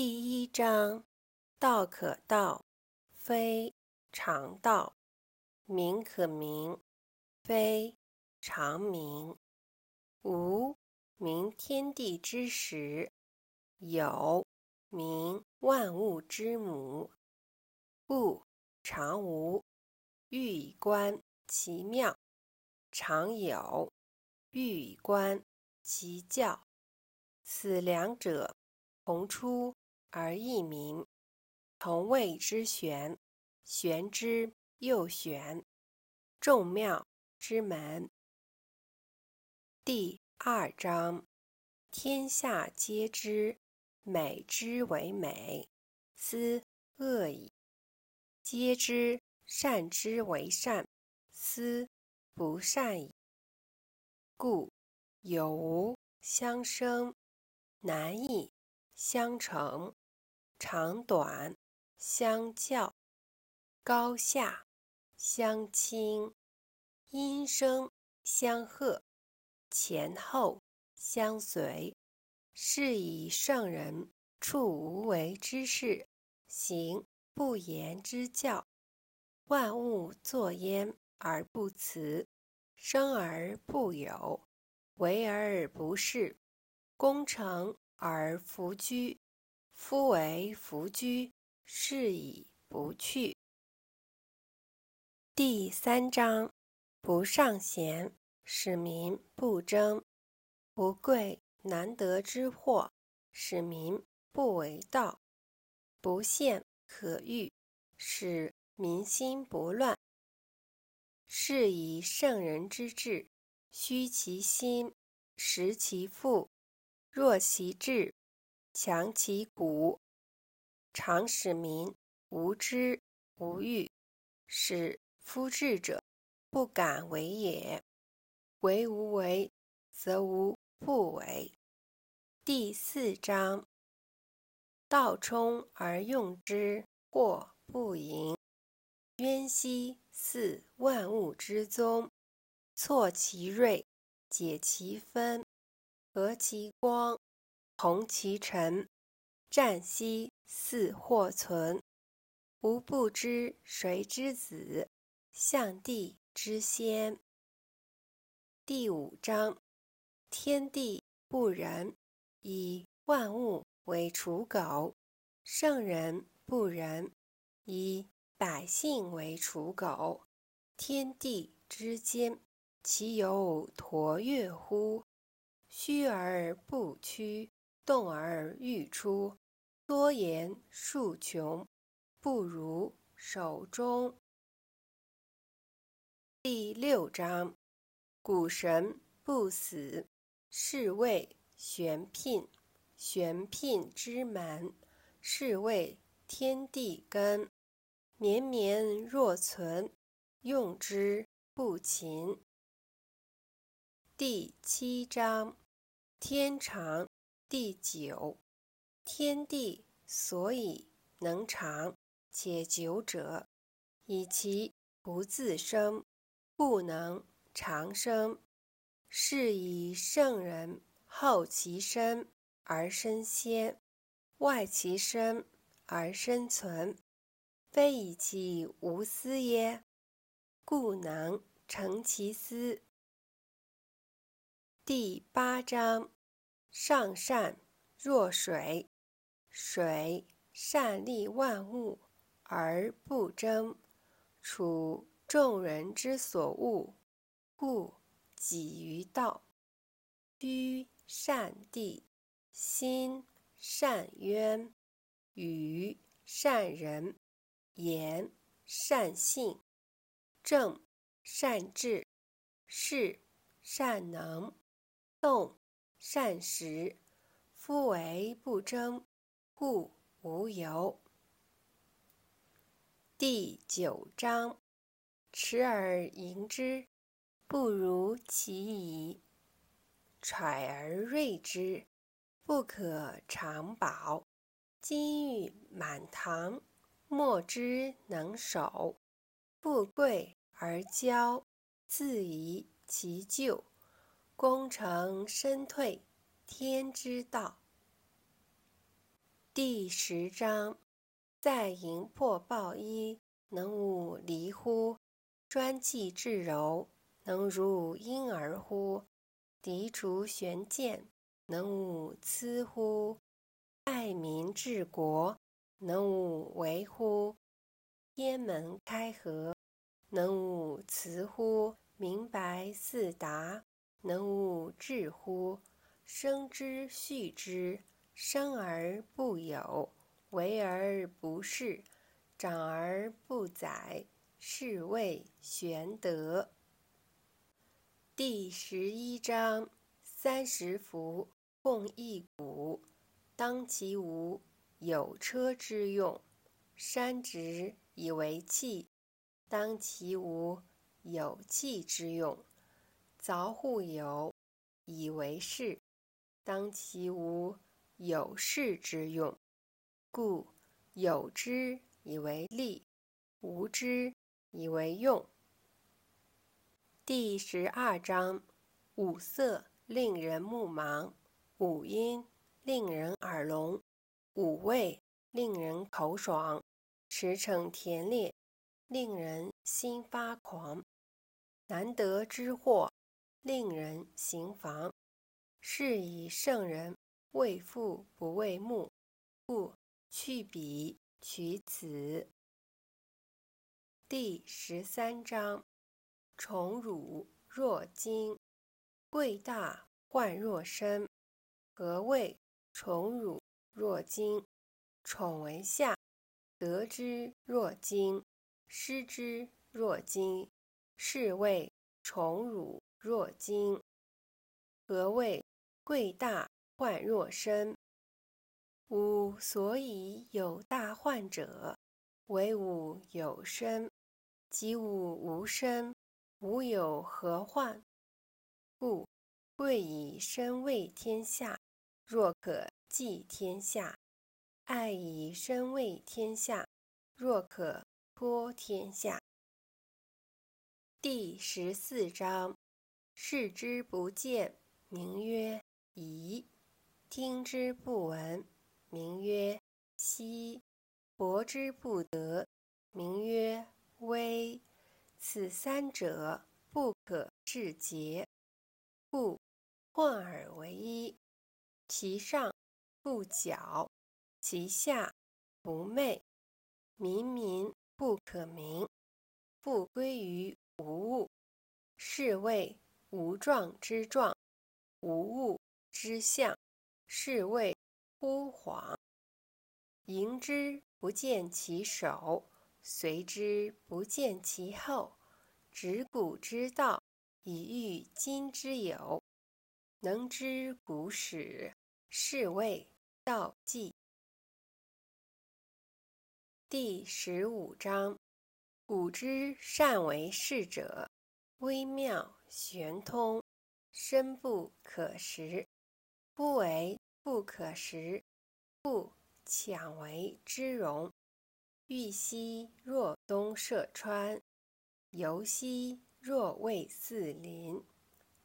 第一章：道可道，非常道；名可名，非常名。无名，天地之始；有名，万物之母。故常无，欲以观其妙；常有，欲以观其教。此两者，同出。而异名，同谓之玄。玄之又玄，众妙之门。第二章：天下皆知美之为美，斯恶已；皆知善之为善，斯不善已。故有无相生，难易相成。长短相较，高下相倾，音声相和，前后相随。是以圣人处无为之事，行不言之教。万物作焉而不辞，生而不有，为而不恃，功成而弗居。夫为弗居，是以不去。第三章：不尚贤，使民不争；不贵难得之货，使民不为盗；不陷可欲，使民心不乱。是以圣人之治，虚其心，实其腹，弱其志。强其骨，常使民无知无欲，使夫智者不敢为也。为无为，则无不为。第四章：道冲而用之，或不盈。渊兮，似万物之宗。错其锐，解其分，和其光。同其尘，战兮似或存。吾不知谁之子，象帝之先。第五章：天地不仁，以万物为刍狗；圣人不仁，以百姓为刍狗。天地之间，其有橐越乎？虚而不屈。动而欲出，多言数穷，不如守中。第六章：谷神不死，是谓玄牝。玄牝之门，是谓天地根。绵绵若存，用之不勤。第七章：天长。第九，天地所以能长且久者，以其不自生，故能长生。是以圣人后其身而身先，外其身而身存，非以其无私耶？故能成其私。第八章。上善若水，水善利万物而不争，处众人之所恶，故几于道。居善地，心善渊，语善人，言善信，正善治，事善能，动。善食，夫为不争，故无尤。第九章：持而盈之，不如其已；揣而锐之，不可长保。金玉满堂，莫之能守；富贵而骄，自遗其咎。功成身退，天之道。第十章：在营破暴衣，能无离乎？专气致柔，能如婴儿乎？涤除玄鉴，能无疵乎？爱民治国，能无为乎？天门开合，能无雌乎？明白四达，能无智乎？生之畜之，生而不有，为而不恃，长而不宰，是谓玄德。第十一章：三十辐，共一毂，当其无，有车之用；山直以为器，当其无，有器之用；凿户有，以为室。当其无，有室之用，故有之以为利，无之以为用。第十二章：五色令人目盲，五音令人耳聋，五味令人口爽，驰骋甜猎，令人心发狂。难得之货，令人行妨。是以圣人为父不为目，故去彼取此。第十三章：宠辱若惊，贵大患若身。何谓宠辱若惊？宠为下，得之若惊，失之若惊，是谓宠辱若惊。何谓？贵大患若身，吾所以有大患者，为吾有身；及吾无身，吾有何患？故贵以身为天下，若可寄天下；爱以身为天下，若可托天下。第十四章：视之不见，名曰。夷听之不闻，名曰希；博之不得，名曰微。此三者，不可致诘。故混而为一。其上不矫，其下不昧，民民不可名，复归于无物。是谓无状之状，无物。之象，是谓惚恍。迎之不见其首，随之不见其后。执古之道，以御今之有。能知古始，是谓道纪。第十五章：古之善为士者，微妙玄通，深不可识。夫为不可识，故强为之容。玉兮若东涉川，游兮若渭四邻。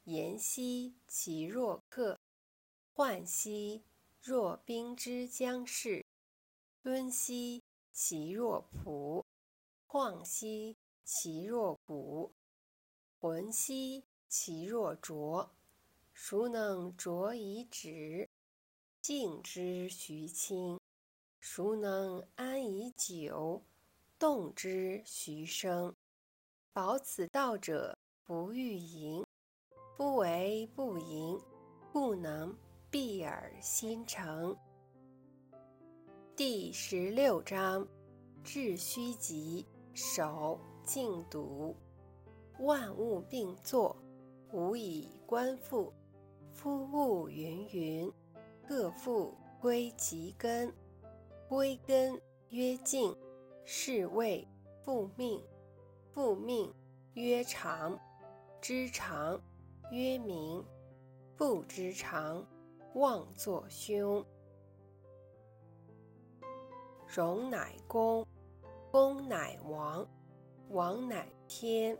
言兮其若客，涣兮若冰之将逝。敦兮其若朴，旷兮其若谷，魂兮其若浊。孰能浊以止？静之徐清。孰能安以久？动之徐生。保此道者，不欲盈。夫为不盈，故能闭而心诚。第十六章：致虚极，守静笃。万物并作，无以观复。夫物芸芸，各复归其根。归根曰静，是谓复命。复命曰长，知常曰明。不知常，妄作凶。容乃公，公乃王，王乃天，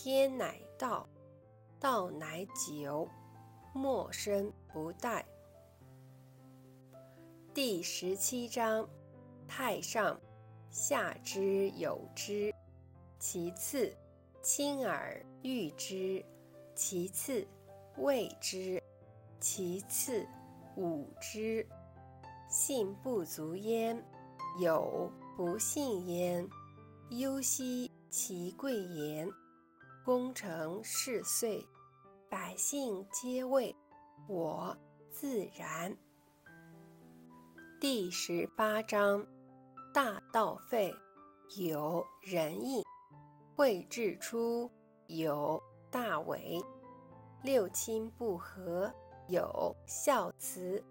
天乃道，道乃久。莫生不殆。第十七章：太上，下之有之；其次，亲而誉之；其次，畏之；其次，侮之。信不足焉，有不信焉。忧兮其贵言，功成事遂，百姓皆谓我自然。第十八章：大道废，有仁义；惠至出，有大伪；六亲不和，有孝慈；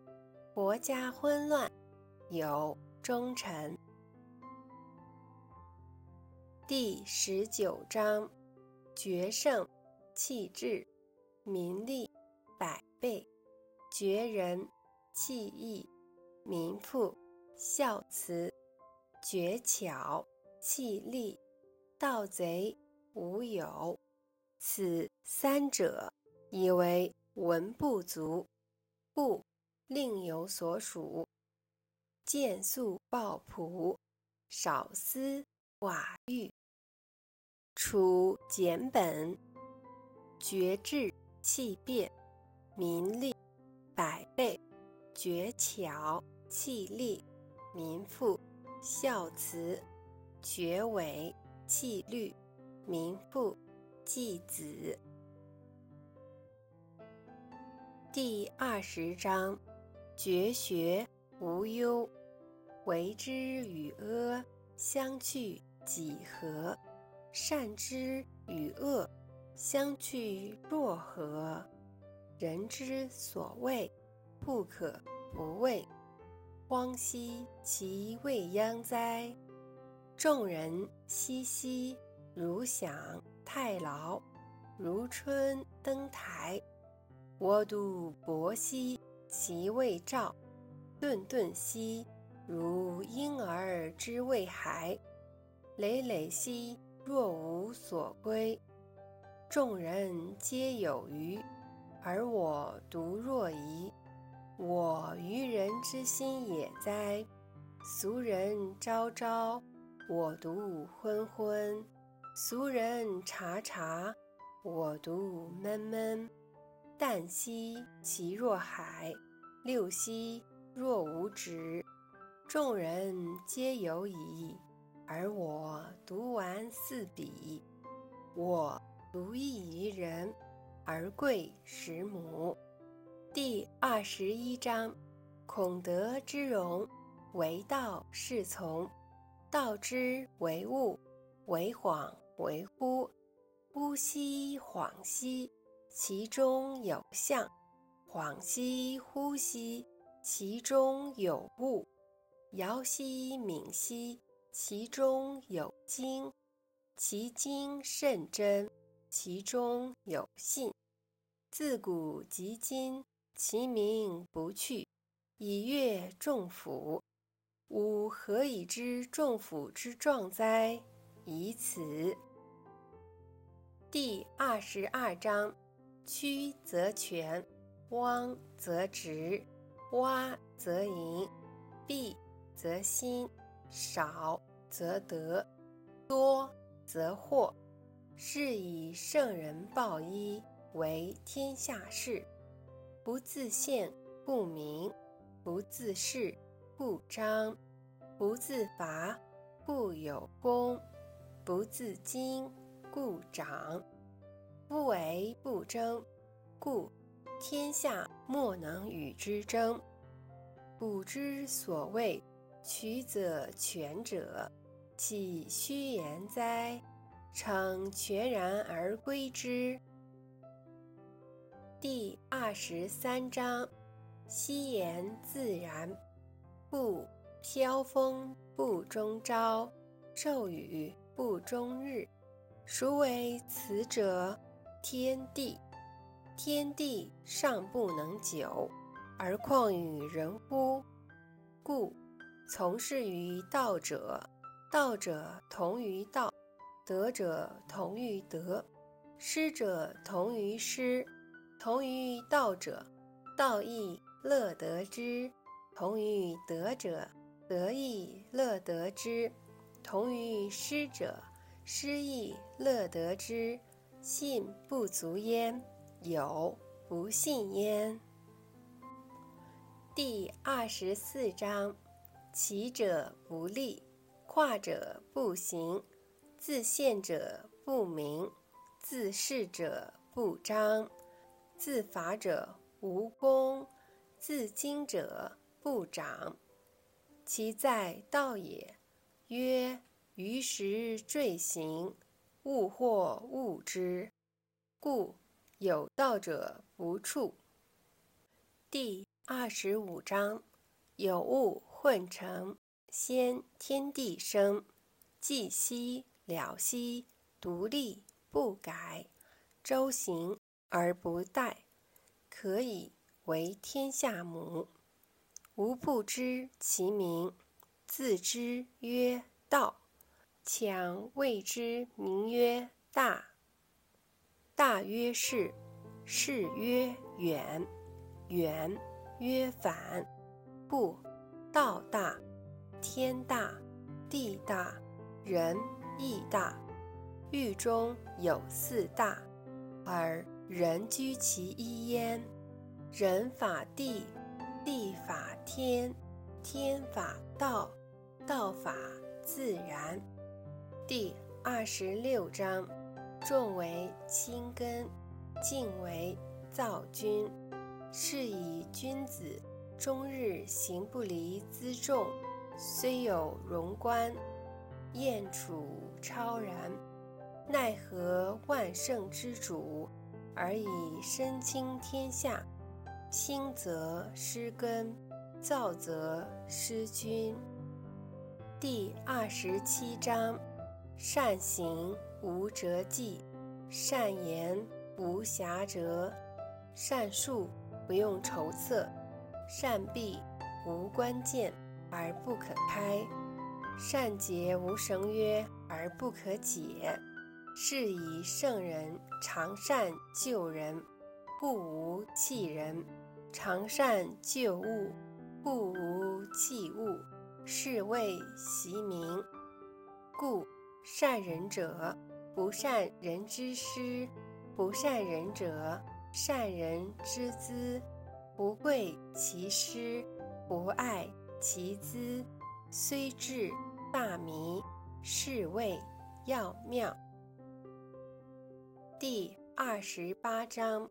国家混乱，有忠臣。第十九章：决胜，气质，民利，百倍；绝人，弃义，民富，孝慈；绝巧，弃利，盗贼，无有。此三者，以为文不足，故另有所属。见素抱朴，少思寡欲。处简本，绝智气变，民利百倍；绝巧气利，民富孝慈；绝伪气律，民富继子。第二十章：绝学无忧，为之与阿相去几何？善之与恶，相去若何？人之所谓不可不畏，荒兮其未央哉！众人熙熙，如享太牢，如春登台。我独泊兮其未兆，顿顿兮如婴儿之未孩，累累兮。若无所归，众人皆有余，而我独若遗。我愚人之心也哉！俗人昭昭，我独昏昏；俗人察察，我独闷闷。旦兮其若海，六兮若无止。众人皆有矣。而我独玩四笔，我独异于人，而贵十母。第二十一章：孔德之容，为道是从；道之为物，为恍为惚。惚兮恍兮，其中有象；恍兮惚兮，其中有物。摇兮冥兮。其中有精，其精甚真，其中有信。自古及今，其名不去，以阅众甫。吾何以知众甫之壮哉？以此。第二十二章：曲则全，汪则直，洼则盈，敝则新。少则得，多则惑。是以圣人报一为天下事。不自见，故明；不自是，故彰；不自伐，故有功；不自矜，故长。夫为不争，故天下莫能与之争。古之所谓。曲则全者，岂虚言哉？诚全然而归之。第二十三章：夕言自然，故飘风不终朝，骤雨不终日。孰为此者？天地。天地尚不能久，而况与人乎？故。从事于道者，道者同于道，德者同于德，失者同于失。同于道者，道亦乐得之，同于德者，得亦乐得之；同于失者，失亦乐得之。信不足焉，有不信焉。第二十四章：起者不立，跨者不行，自见者不明，自是者不彰，自伐者无功，自矜者。不长，其在道也。曰：于时坠行，物或物之，故有道者不处。第二十五章：有物混成，先天地生，寂兮了兮，独立不改，周行而不殆，可以为天下母。吾不知其名，自知曰道。强谓之名曰大。大曰是，是曰远，远曰反。故道大，天大，地大，人亦大。狱中有四大，而人居其一焉。人法地。地法天，天法道，道法自然。第二十六章：重为轻根，静为躁君。是以君子终日行不离辎重，虽有荣冠，燕处超然。奈何万乘之主，而以身轻天下？轻则失根，躁则失君。第二十七章：善行无辙迹，善言无瑕谪，善述不用筹策，善闭无关键而不可开，善结无绳约而不可解。是以圣人常善救人。故无弃人，常善救物；故无弃物，是谓袭名。故善人者，不善人之师；不善人者，善人之资。不贵其师，不爱其资，虽智大迷，是谓要妙。第二十八章。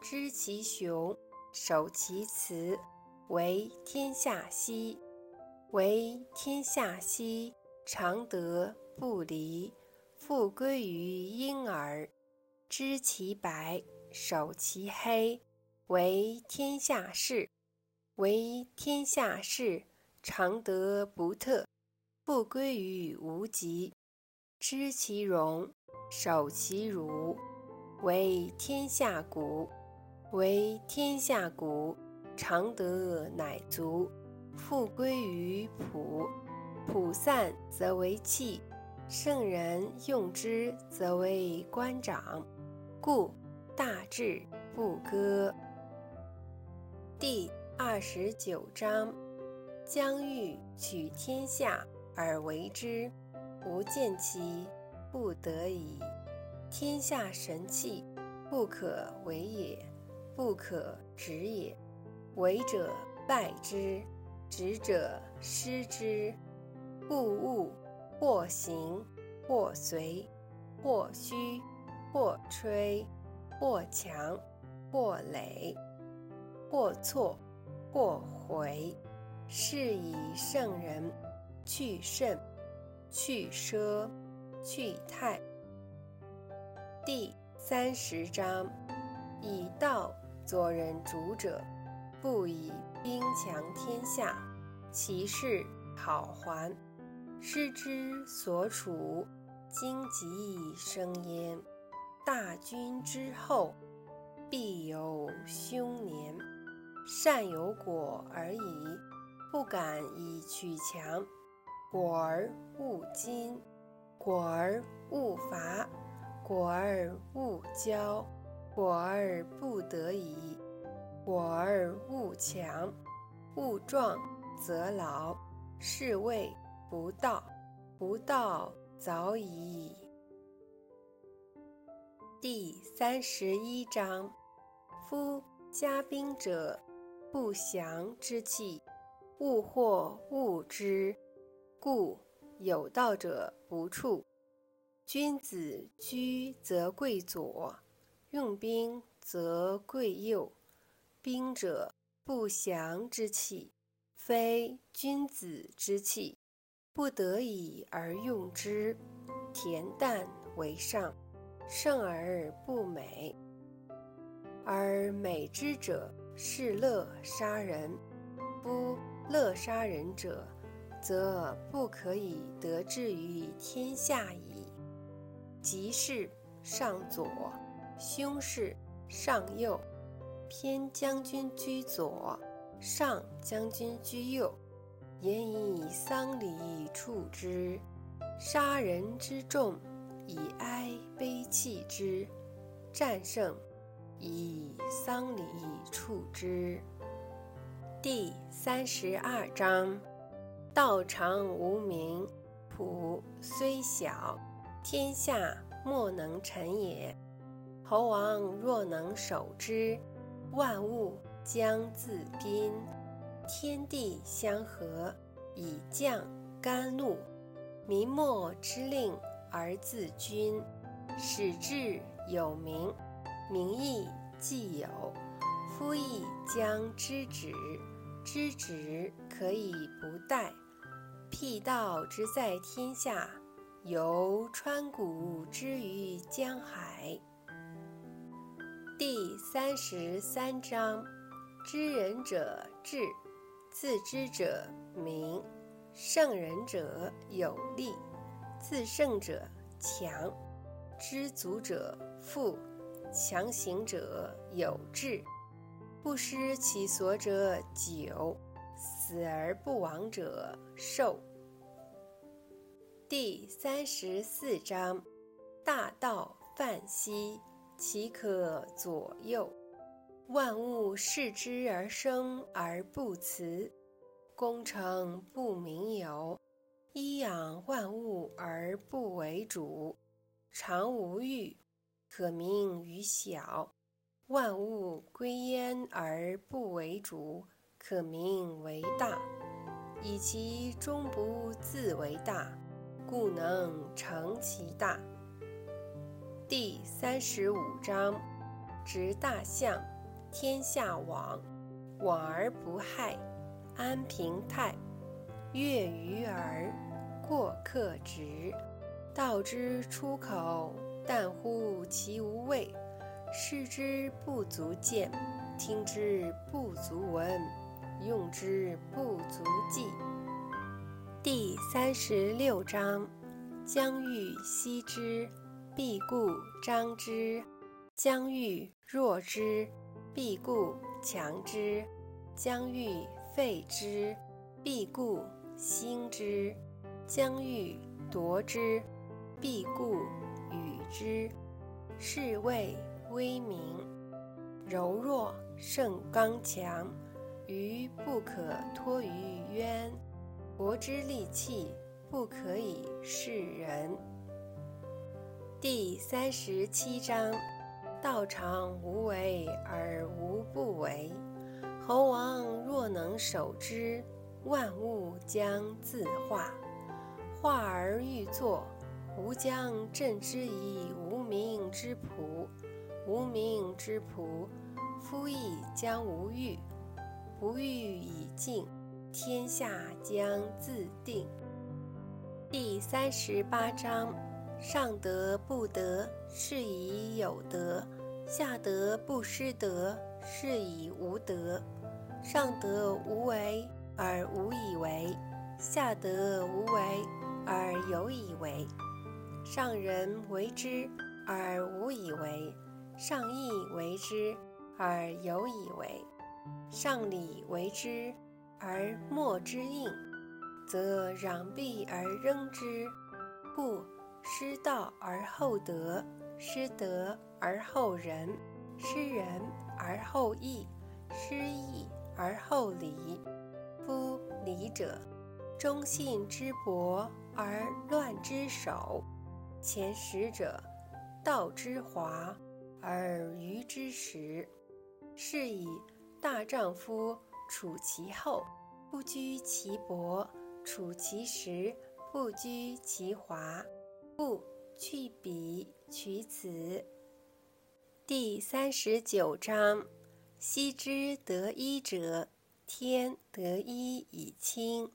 知其雄，守其雌，为天下溪。为天下溪，常德不离，复归于婴儿。知其白，守其黑，为天下事。为天下事，常德不特，复归于无极。知其荣，守其辱，为天下谷。为天下谷，常德乃足，复归于朴。朴散则为器，圣人用之则为官长。故大智不割。第二十九章：将欲取天下而为之，不见其不得已。天下神器，不可为也。不可执也，为者败之，执者失之。故物或行或随，或虚或吹，或强或羸，或错或回。是以圣人去甚，去奢，去泰。第三十章，以道。做人主者，不以兵强天下，其势好还。师之所处，荆棘生焉。大军之后，必有凶年。善有果而已，不敢以取强。果而勿矜，果而勿伐，果而勿骄。果而不得已，果而勿强，勿壮则劳，是谓不道。不道早已矣。第三十一章：夫家宾者，不祥之气，物或物之，故有道者不处。君子居则贵左，用兵则贵右。兵者，不祥之气，非君子之气。不得已而用之，恬淡为上，胜而不美。而美之者，是乐杀人。夫乐杀人者，则不可以得志于天下矣。吉事上左，凶事上右。偏将军居左，上将军居右。言以丧礼处之，杀人之众，以哀悲泣之；战胜，以丧礼处之。第三十二章：道常无名，朴虽小，天下莫能臣也。侯王若能守之，万物将自宾。天地相合，以降甘露；民莫之令而自君，使志有名，名义既有，夫亦将知止。知止可以不殆。辟道之在天下，犹川谷之于江海。第三十三章：知人者智。自知者明，胜人者有力，自胜者强，知足者富，强行者有志，不失其所者久，死而不亡者寿。第三十四章：大道泛兮，其可左右？万物视之而生而不辞，功成不名有；衣养万物而不为主，常无欲，可名于小；万物归焉而不为主，可名为大。以其终不自为大，故能成其大。第三十五章：执大象。天下往，往而不害，安平泰。悦于耳，过客直。道之出口，但乎其无味；视之不足见，听之不足闻，用之不足计。第三十六章：将欲歙之，必固张之；将欲弱之。必固强之，将欲废之；必固兴之，将欲夺之；必固之。是谓威名。柔弱胜刚强，愚不可脱于渊。国之利器，不可以示人。第三十七章。道常无为而无不为，侯王若能守之，万物将自化。化而欲作，吾将镇之以无名之朴。无名之朴，夫亦将无欲。不欲以静，天下将自定。第三十八章。上德不德，是以有德；下德不失德，是以无德。上德无为而无以为，下德无为而有以为。上人为之而无以为，上义为之而有以为，上礼为之而莫之应，则攘臂而扔之，故。失道而后德，失德而后仁，失仁而后义，失义而后礼。夫礼者，忠信之薄而乱之首；前识者，道之华而愚之始。是以大丈夫处其厚，不居其薄；处其实，不居其华。故去彼取此。第三十九章：昔之得一者，天得一以清，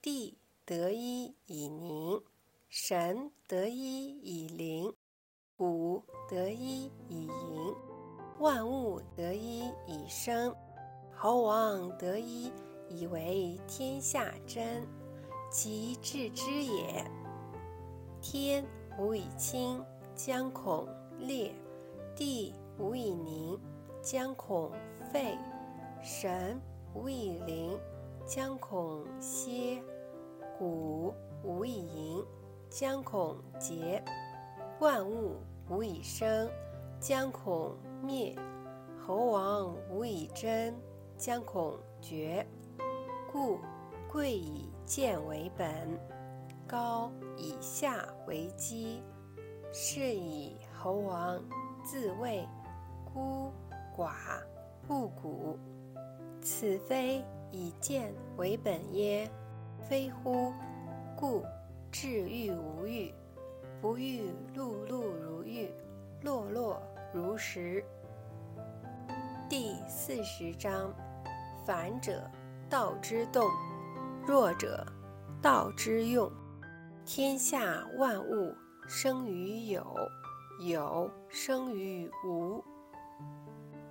地得一以宁，神得一以灵，谷得一以盈，万物得一以生，侯王得一以为天下真。其治之也。天无以清，将恐裂。地无以宁，将恐废；神无以灵，将恐歇；谷无以盈，将恐竭；万物无以生，将恐灭；侯王无以争，将恐绝。故贵以贱为本，高以下为基。是以侯王。自谓孤寡不古，此非以贱为本耶？非乎？故至欲无欲，不欲碌碌如玉，落落如石。第四十章：反者，道之动；弱者，道之用。天下万物生于有。有生于无。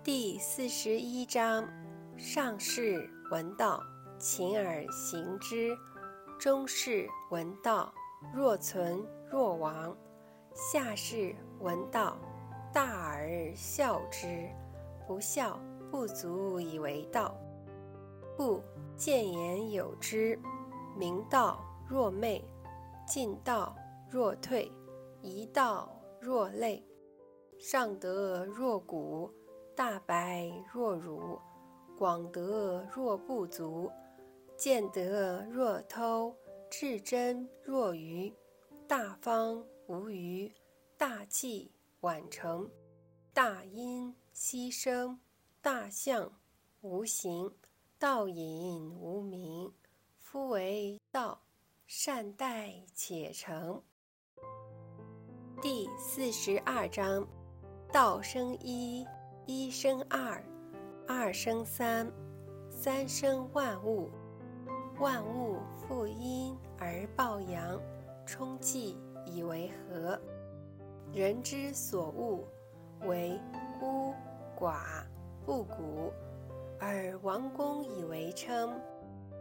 第四十一章：上士闻道，勤而行之；中士闻道，若存若亡；下士闻道，大而孝之。不孝，不足以为道。故见言有之：明道若昧，进道若退，一道。若累，上德若谷，大白若辱，广德若不足，见德若偷，至真若愚，大方无余，大器晚成，大音希声，大象无形，道隐无名。夫为道，善待且成。第四十二章：道生一，一生二，二生三，三生万物。万物负阴而抱阳，冲气以为和。人之所恶，为孤寡不古，而王公以为称。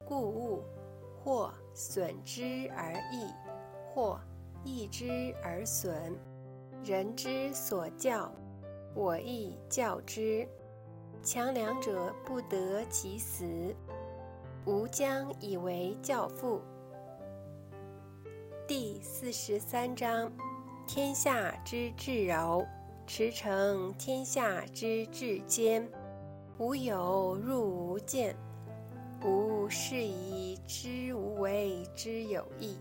故物，或损之而益，或。益之而损，人之所教，我亦教之。强梁者不得其死，吾将以为教父。第四十三章：天下之至柔，驰骋天下之至坚。吾有入无间，吾是以知无为之有益。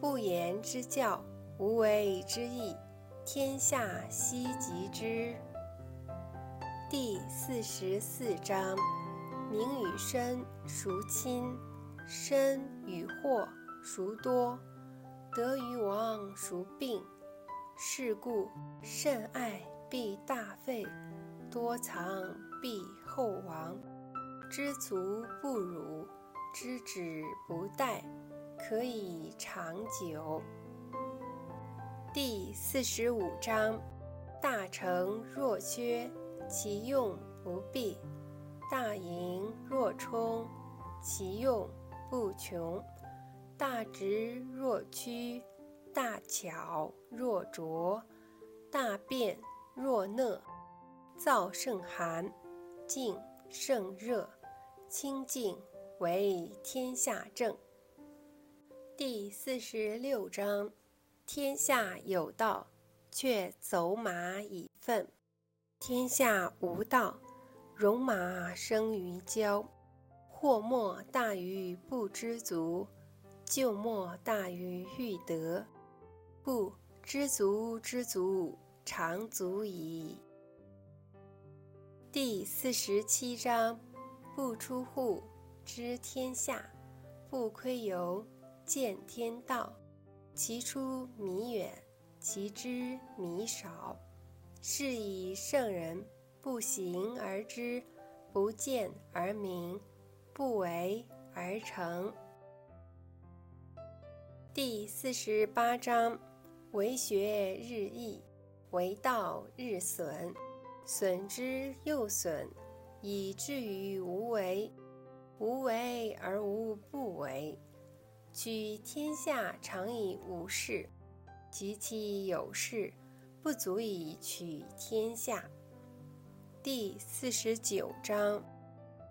不言之教，无为之义，天下希及之。第四十四章：名与身孰亲？身与祸孰多？德与亡孰病？是故甚爱必大费，多藏必后亡。知足不辱，知止不殆。可以长久。第四十五章：大成若缺，其用不弊；大盈若冲，其用不穷；大直若屈，大巧若拙，大辩若讷。燥胜寒，静胜热，清静为天下正。第四十六章：天下有道，却走马以粪；天下无道，戎马生于郊。祸莫大于不知足，咎莫大于欲得。故知足知足，常足矣。第四十七章：不出户，知天下；不窥游，见天道。其出弥远，其知弥少。是以圣人不行而知，不见而明，不为而成。第四十八章：为学日益，为道日损，损之又损，以至于无为。无为而无不为。取天下常以无事，及其有事。不足以取天下。第四十九章：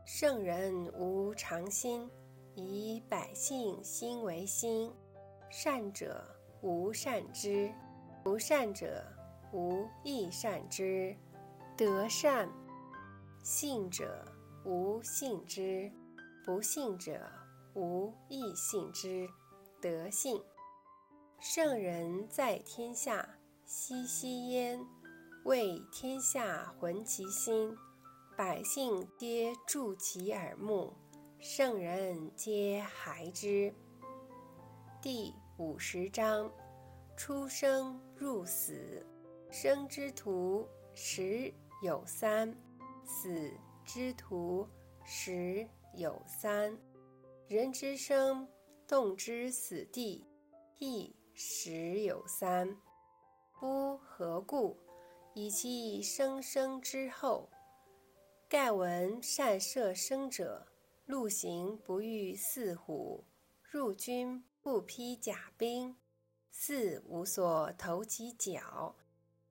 圣人无常心，以百姓心为心。善者无善之，不善者无亦善之。德善，信者无信之，不信者无亦信之。德性，圣人在天下。熙熙焉，为天下浑其心，百姓皆助其耳目，圣人皆孩之。第五十章：出生入死，生之徒十有三，死之徒十有三。人之生，动之死地，亦十有三。夫何故？以其生生之后。盖闻善射生者，陆行不遇四虎；入军不披甲兵。四无所投其脚，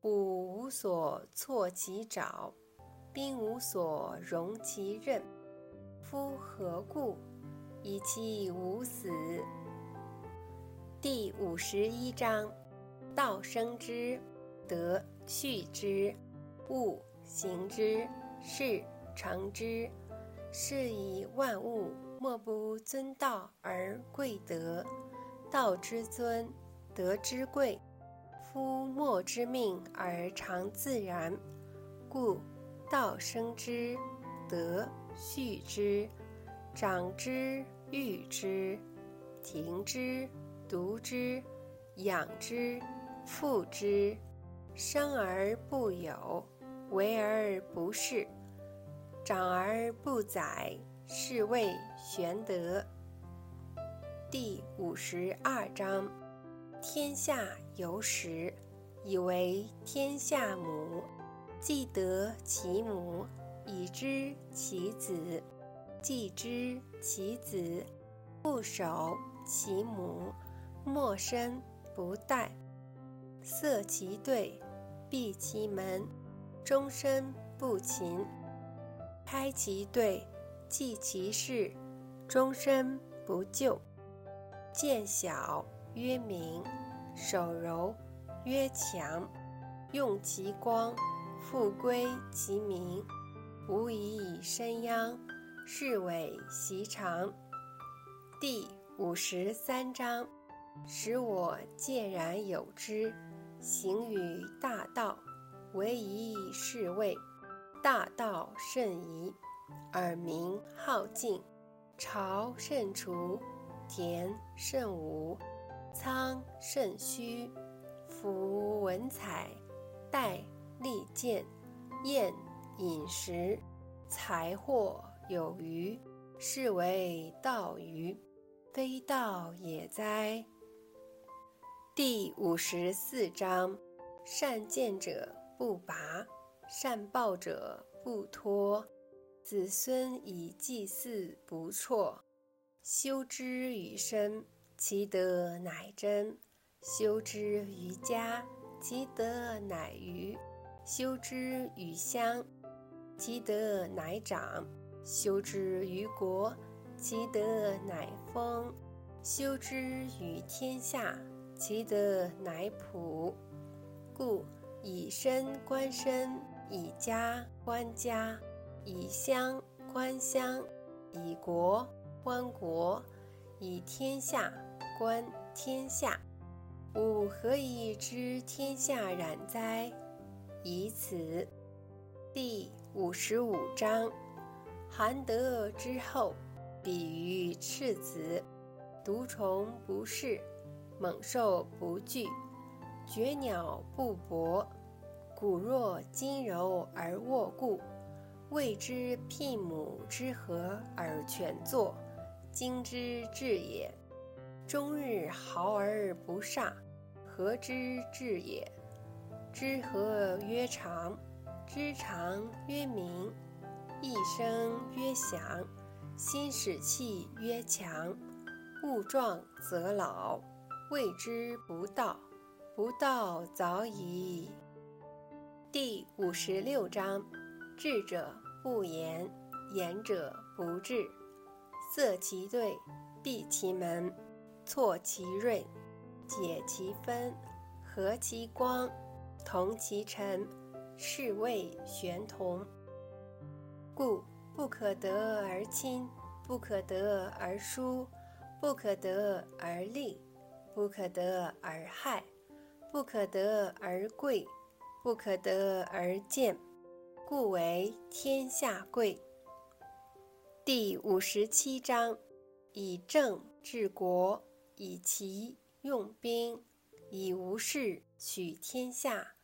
虎无所措其爪，兵无所容其刃。夫何故？以其无死。第五十一章。道生之，德畜之，物行之，事成之。是以万物莫不尊道而贵德。道之尊，德之贵。夫莫之命而常自然，故道生之，德畜之，长之，育之，庭之，独之，养之。复之，生而不有，为而不恃，长而不宰，是谓玄德。第五十二章：天下有始，以为天下母。既得其母，以知其子；既知其子，不守其母，莫生不殆。塞其兑，闭其门，终身不勤；开其兑，济其事，终身不救。见小曰明，守柔曰强。用其光，复归其明。无以以身殃，是谓习常。第五十三章：使我见然有之。行于大道，唯宜是谓大道甚夷，耳民好径，朝甚除，田甚芜，仓甚虚。夫文采，戴利剑，宴饮食，财货有余，是为道余，非道也哉！第五十四章：善见者不拔，善报者不脱。子孙以祭祀不辍。修之于身，其德乃真；修之于家，其德乃余；修之于乡，其德乃长；修之于国，其德乃丰；修之于天下。其德乃普，故以身观身，以家观家，以乡观乡，以国观国，以天下观天下。吾何以知天下然哉？以此。第五十五章：含德之后，比喻赤子。毒虫不噬，猛兽不惧，绝鸟不搏。骨若筋柔而卧固，谓之牝牡之和而全作，精之至也。终日号而不煞，何之至也？知和曰长，知长曰明，一声曰响，心使气曰强。物壮则老，谓之不道。不道早已。第五十六章：智者不言，言者不智。塞其兑，闭其门，错其锐，解其分，和其光，同其尘，是谓玄同。故不可得而亲，不可得而疏。不可得而利，不可得而害，不可得而贵，不可得而贱，故为天下贵。第五十七章：以政治国，以奇用兵，以无事取天下。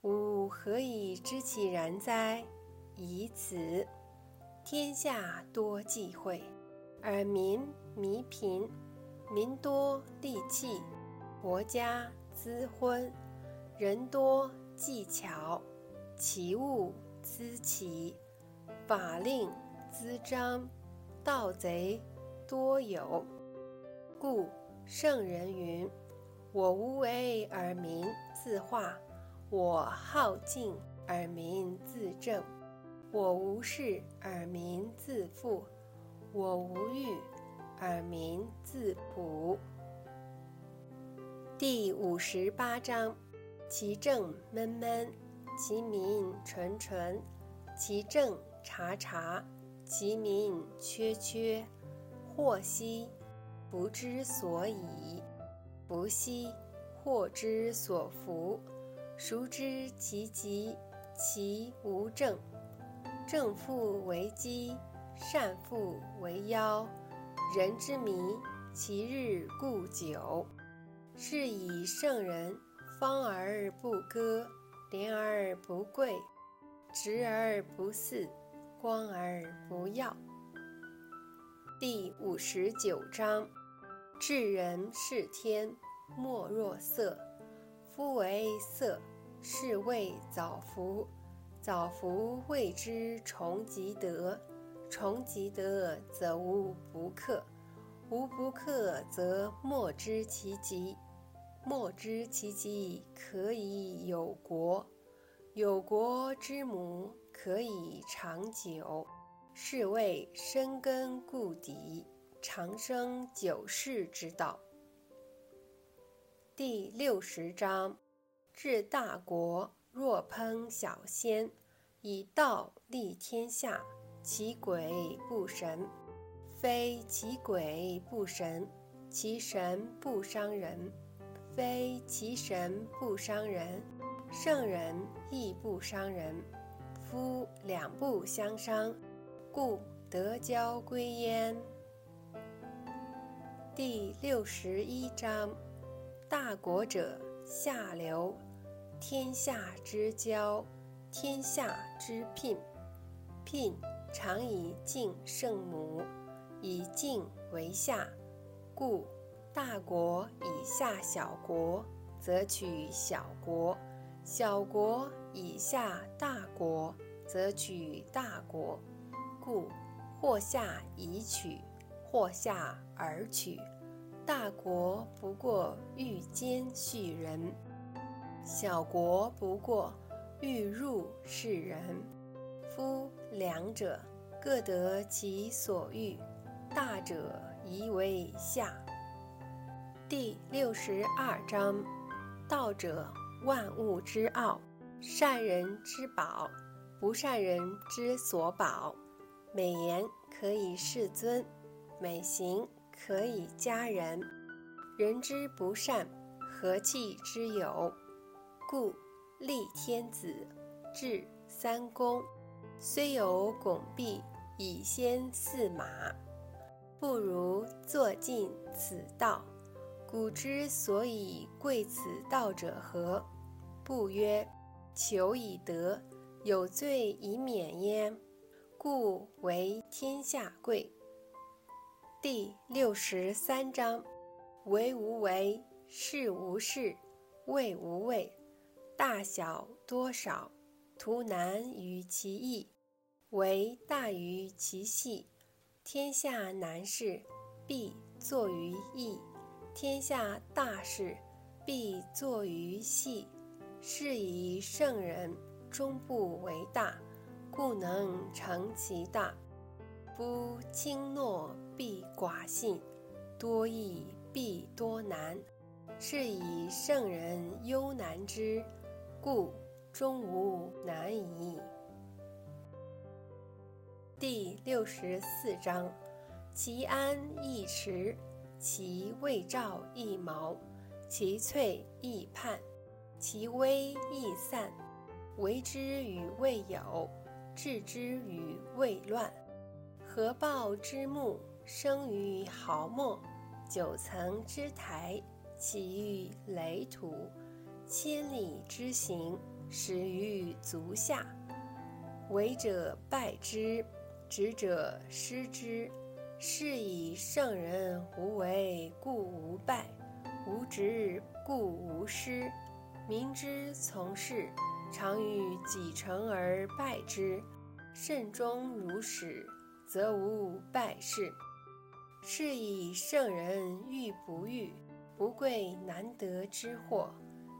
吾何以知其然哉？以此。天下多忌讳。而民弥贫，民多利器，国家资昏，人多技巧，其物资奇，法令滋章，盗贼多有。故圣人云：“我无为而民自化，我好静而民自正，我无事而民自富。”我无欲，耳民自朴。第五十八章：其政闷闷，其民纯纯；其政察察，其民缺缺。祸兮福之所以，福兮祸之所伏。孰知其极，其无正？正复为基。善复为妖，人之迷，其日固久。是以圣人方而不割，廉而不贵，直而不肆，光而不耀。第五十九章：治人是天，莫若色。夫为色，是谓早福。早福谓之崇吉德。崇吉德，则无不克；无不克，则莫知其极。莫知其极，可以有国；有国之母，可以长久。是谓深根固底，长生久视之道。第六十章：治大国，若烹小鲜，以道立天下。其鬼不神，非其鬼不神，其神不伤人；非其神不伤人，圣人亦不伤人。夫两不相伤，故得交归焉。第六十一章：大国者，下流，天下之交，天下之聘，聘。常以敬圣母，以敬为下，故大国以下小国，则取小国；小国以下大国，则取大国。故或下以取，或下而取。大国不过欲兼畜人，小国不过欲入是人。夫两者，各得其所欲，大者宜为下。第六十二章：道者，万物之奥，善人之宝，不善人之所宝。美言可以世尊，美行可以加人。人之不善，何气之有？故立天子，制三公，虽有拱璧以先驷马，不如坐尽此道。古之所以贵此道者何？不曰求以得，有罪以免焉，故为天下贵。第六十三章：为无为，事无事，谓无畏。大小多少，图难于其易，为大于其细。天下难事，必作于易。天下大事，必作于细。是以圣人终不为大，故能成其大。夫轻诺必寡信，多易必多难。是以圣人忧难之，故终无难矣。第六十四章：其安易持。其未兆易毛，其脆易泮，其微易散。为之与未有，治之与未乱。合抱之木，生于毫末；九层之台，起于垒土；千里之行，始于足下。为者败之，执者失之。是以圣人无为，故无败；无执，故无失。民之从事，常于己成而败之。慎终如始，则无败事。是以圣人欲不欲，不贵难得之货；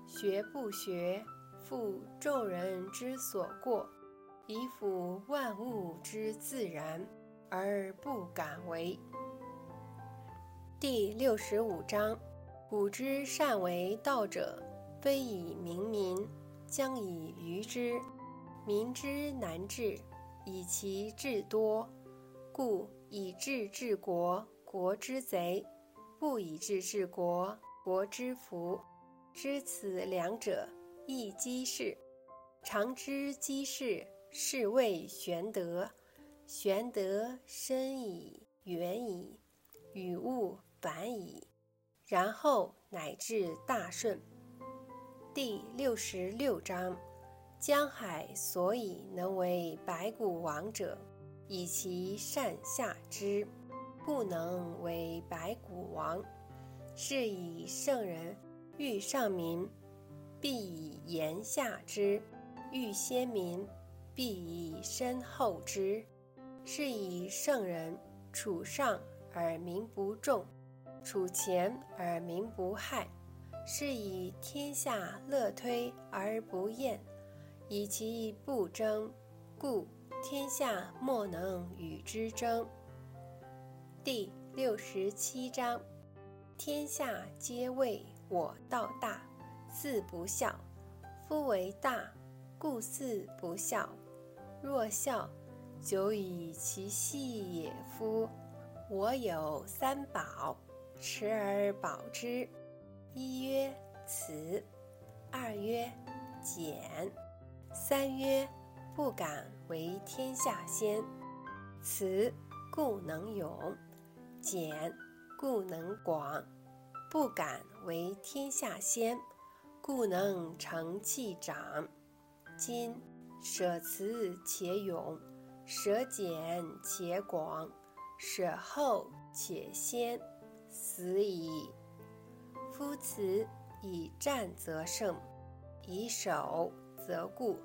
学不学，负众人之所过，以辅万物之自然。而不敢为。第六十五章：古之善为道者，非以明民，将以愚之。民之难治，以其智多；故以智治国，国之贼；不以智治国，国之福。知此两者，亦稽式。常知稽式，是谓玄德。玄德深矣，远矣，与物反矣，然后乃至大顺。第六十六章：江海所以能为百谷王者，以其善下之；不能为百谷王，是以圣人欲上民，必以言下之；欲先民，必以身后之。是以圣人处上而民不重，处前而民不害。是以天下乐推而不厌，以其不争，故天下莫能与之争。第六十七章：天下皆谓我道大，四不孝。夫为大，故四不孝。若孝，久以其细也夫！我有三宝，持而保之。一曰慈，二曰俭，三曰不敢为天下先。慈故能勇，俭故能广，不敢为天下先，故能成器长。今舍慈且勇。舍俭且广，舍后且先，死矣。夫慈以战则胜，以守则固。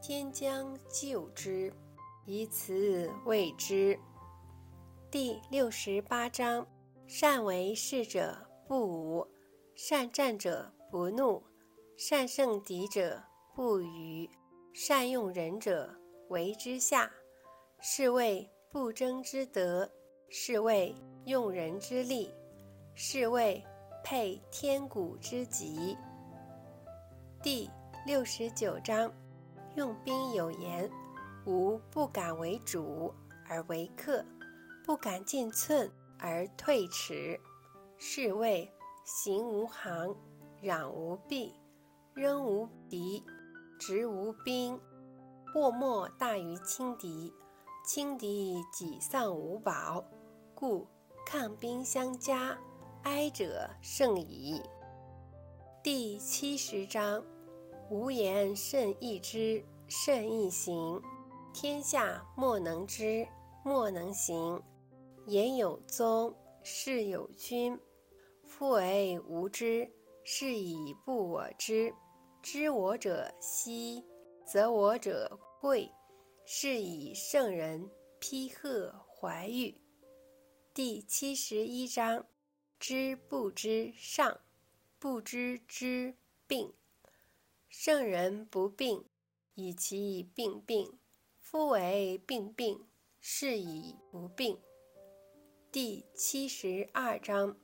天将救之，以慈卫之。第六十八章：善为士者不武，善战者不怒，善胜敌者不语，善用人者为之下。是谓不争之德，是谓用人之力，是谓配天古之极。第六十九章：用兵有言，吾不敢为主而为客，不敢进寸而退尺，是谓行无行，攘无弊，扔无敌，执无兵。祸莫大于轻敌，轻敌己丧无宝，故抗兵相加，哀者胜矣。第七十章：无言胜义之，胜义行，天下莫能知，莫能行。言有宗，事有君。夫为无知，是以不我知。知我者希，则我者贵。是以圣人批贺怀玉。第七十一章：知不知上，不知知病。圣人不病，以其病病。夫为病病，是以不病。第七十二章：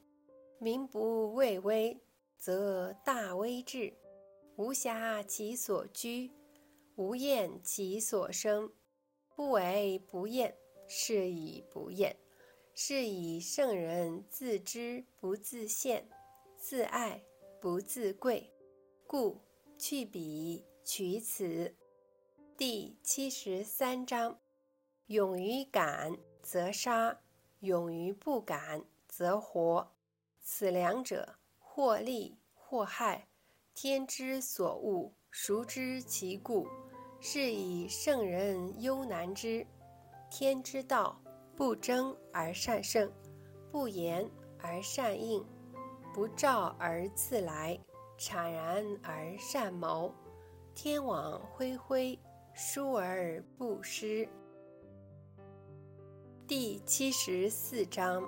民不畏威，则大威至；无暇其所居，无厌其所生。不为不厌，是以不厌。是以圣人自知不自见，自爱不自贵。故去彼取此。第七十三章：勇于敢则杀。勇于不敢则活，此两者或利或害，天之所恶，孰知其故？是以圣人忧难之。天之道，不争而善胜，不言而善应，不召而自来，谄然而善谋。天网恢恢，疏而不失。第七十四章：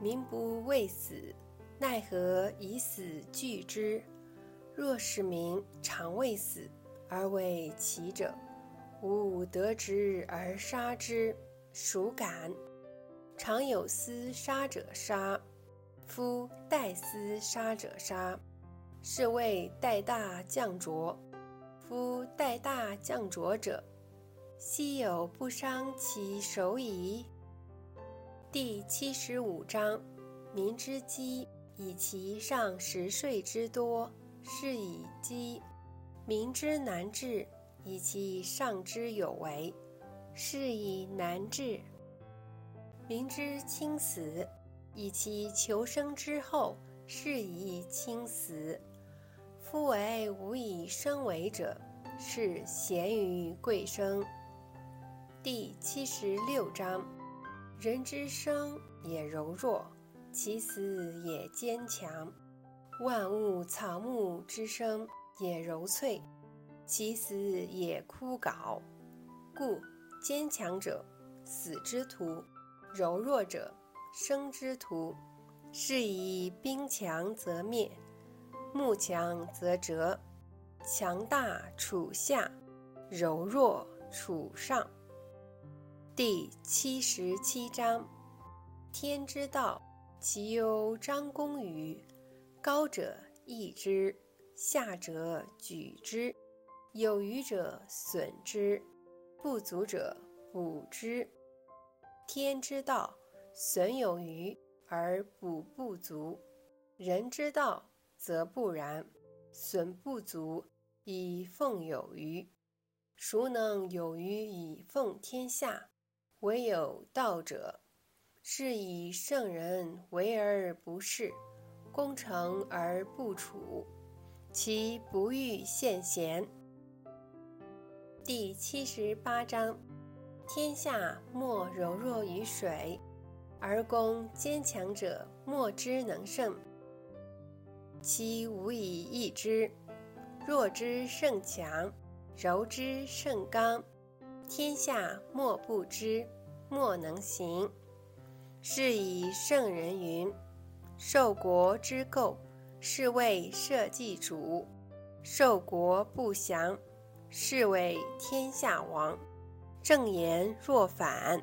民不畏死，奈何以死惧之？若使民常畏死而畏其者，吾得之而杀之，孰敢？常有司杀者杀，夫待司杀者杀，是谓待大将浊。夫待大将浊者，昔有不伤其手矣？第七十五章：民之饥，以其上食税之多，是以饥；民之难治，以其上之有为，是以难治；民之轻死，以其求生之后，是以轻死。夫为无以生为者，是贤于贵生。第七十六章。人之生也柔弱，其死也坚强。万物草木之生也柔脆，其死也枯槁。故坚强者死之徒，柔弱者生之徒。是以兵强则灭，木强则折。强大处下，柔弱处上。第七十七章：天之道，其由张弓与？高者抑之，下者举之。有余者损之，不足者补之。天之道，损有余而补不足；人之道则不然，损不足以奉有余。孰能有余以奉天下？唯有道者，是以圣人为而不恃，功成而不处，其不欲献贤。第七十八章：天下莫柔弱于水，而攻坚强者莫之能胜。其无以易之。弱之胜强，柔之胜刚。天下莫不知，莫能行。是以圣人云：“受国之垢，是谓社稷主；受国不祥，是谓天下王。”正言若反。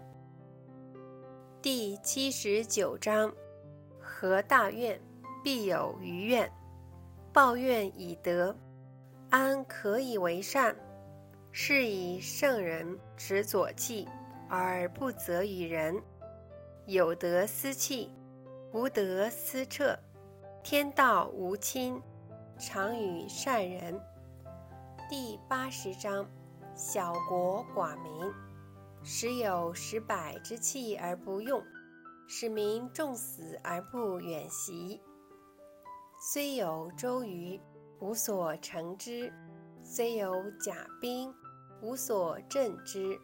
第七十九章：何大怨，必有余怨。报怨以德，安可以为善？是以圣人执左契而不责于人，有德思弃，无德思彻。天道无亲，常与善人。第八十章：小国寡民，时有十百之器而不用，使民重死而不远徙。虽有周瑜，无所成之；虽有甲兵，无所镇之。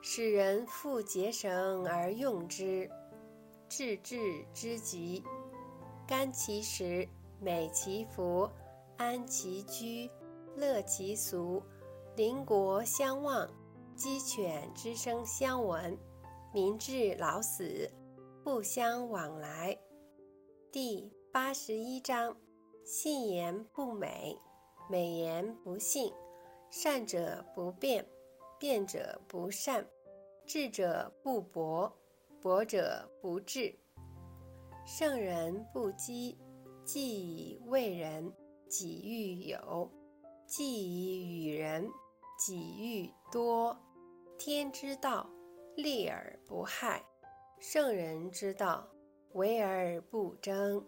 使人复结绳而用之，治治之极。甘其食，美其服，安其居，乐其俗。邻国相望，鸡犬之声相闻，民至老死，不相往来。第八十一章：信言不美，美言不信。善者不辩。辩者不善，智者不博，博者不智。圣人不积，既以为人，己欲有；既以与人，己欲多。天之道，利而不害；圣人之道，为而不争。